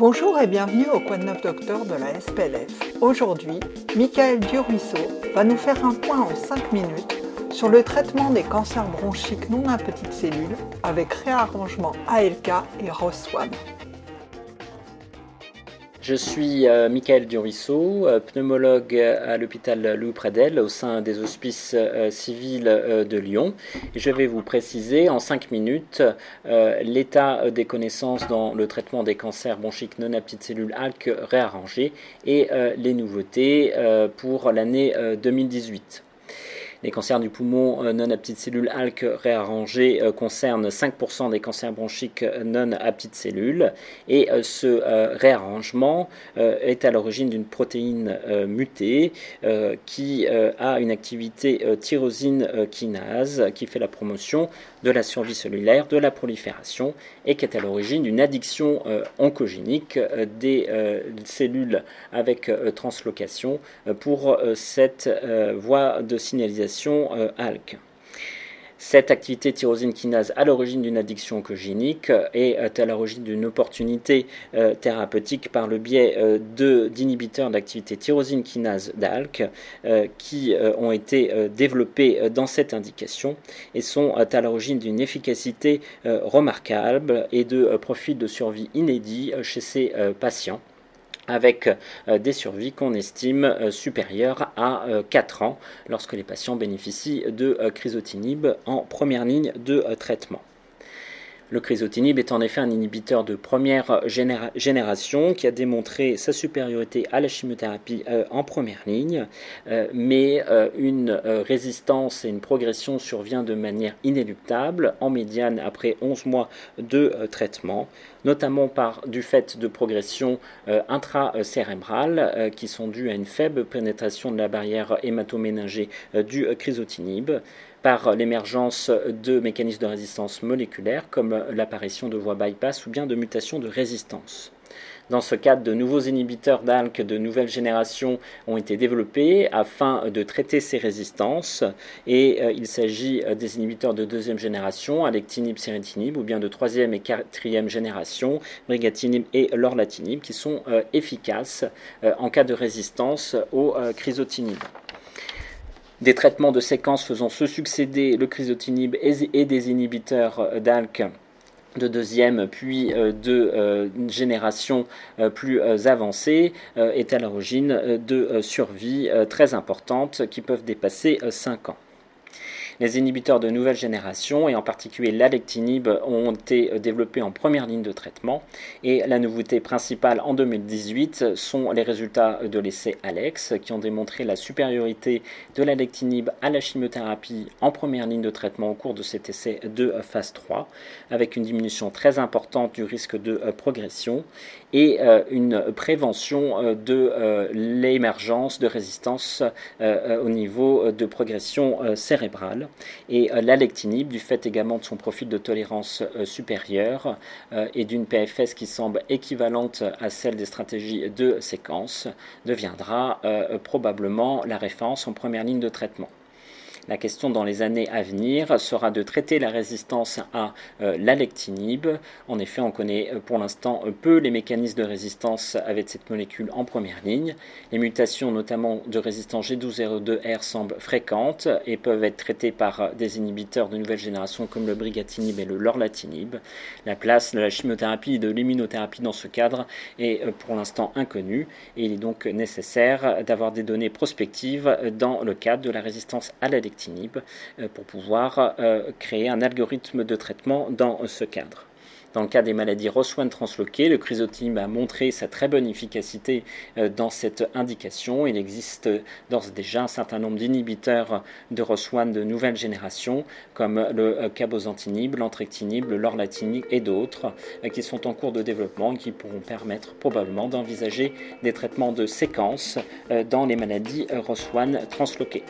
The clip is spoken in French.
Bonjour et bienvenue au Quoi de neuf docteur de la SPLF. Aujourd'hui, Michael Duruisseau va nous faire un point en 5 minutes sur le traitement des cancers bronchiques non à petites cellules avec réarrangement ALK et ROS1. Je suis euh, Michael Durisseau, euh, pneumologue à l'hôpital Louis Pradel au sein des hospices euh, civils de Lyon. je vais vous préciser en cinq minutes l'état des connaissances dans le traitement des cancers bronchiques non à petites cellules ALK réarrangés et les nouveautés pour l'année 2018. Les cancers du poumon euh, non à petites cellules ALK réarrangés euh, concernent 5% des cancers bronchiques euh, non à petites cellules. Et ce réarrangement est à l'origine d'une protéine mutée qui a une activité tyrosine kinase qui fait la promotion de la survie cellulaire, de la prolifération et qui est à l'origine d'une addiction oncogénique des cellules avec translocation pour cette voie de signalisation euh, ALK. Cette activité tyrosine kinase à l'origine d'une addiction oncogénique est à l'origine d'une opportunité euh, thérapeutique par le biais euh, d'inhibiteurs d'activité tyrosine kinase d'ALK qui ont été développés dans cette indication et sont à l'origine d'une efficacité remarquable et de profils de survie inédits chez ces patients avec euh, des survies qu'on estime euh, supérieures à 4 euh, ans lorsque les patients bénéficient de crisotinib en première ligne de traitement. Le crisotinib est en effet un inhibiteur de première génération qui a démontré sa supériorité à la chimiothérapie en première ligne, mais une résistance et une progression survient de manière inéluctable en médiane après 11 mois de traitement notamment par du fait de progressions euh, intracérébrales euh, qui sont dues à une faible pénétration de la barrière hématoméningée euh, du crisotinib, par l'émergence de mécanismes de résistance moléculaire comme l'apparition de voies bypass ou bien de mutations de résistance. Dans ce cadre, de nouveaux inhibiteurs d'ALK de nouvelle génération ont été développés afin de traiter ces résistances. Et euh, il s'agit euh, des inhibiteurs de deuxième génération, alectinib, ceritinib, ou bien de troisième et quatrième génération, brigatinib et lorlatinib, qui sont euh, efficaces en cas de résistance au crisotinib des traitements de séquence faisant se succéder le crisotinib et des inhibiteurs d'ALK de deuxième puis euh, de euh, génération euh, plus avancée est à l'origine de survie très importantes qui peuvent dépasser 5 ans. Les inhibiteurs de nouvelle génération, et en particulier l'alectinib, ont été développés en première ligne de traitement. Et la nouveauté principale en 2018 sont les résultats de l'essai ALEX, qui ont démontré la supériorité de l'alectinib à la chimiothérapie en première ligne de traitement au cours de cet essai de phase 3, avec une diminution très importante du risque de progression et euh, une prévention euh, de euh, l'émergence de résistance au niveau de progression cérébrale. Et l'alectinib, du fait également de son profil de tolérance supérieur et d'une PFS qui semble équivalente à celle des stratégies de séquence, deviendra probablement la référence en première ligne de traitement. La question dans les années à venir sera de traiter la résistance à euh, l'alectinib. En effet, on connaît euh, pour l'instant euh, peu les mécanismes de résistance avec cette molécule en première ligne. Les mutations, notamment de résistance G1202R, semblent fréquentes et peuvent être traitées par des inhibiteurs de nouvelle génération comme le brigatinib et le lorlatinib. La place de la chimiothérapie et de l'immunothérapie dans ce cadre est pour l'instant inconnue et il est donc nécessaire d'avoir des données prospectives dans le cadre de la résistance à l'alectinib euh, pour pouvoir euh, créer un algorithme de traitement dans ce cadre. Dans le cas des maladies ROS1 transloquées, le crisotinib a montré sa très bonne efficacité euh, dans cette indication. Il existe d'ores déjà un certain nombre d'inhibiteurs de ROS1 de nouvelle génération, comme le cabozantinib, l'entrectinib, le lorlatinib et d'autres, qui sont en cours de développement et qui pourront permettre probablement d'envisager des traitements de séquence dans les maladies ROS1 transloquées.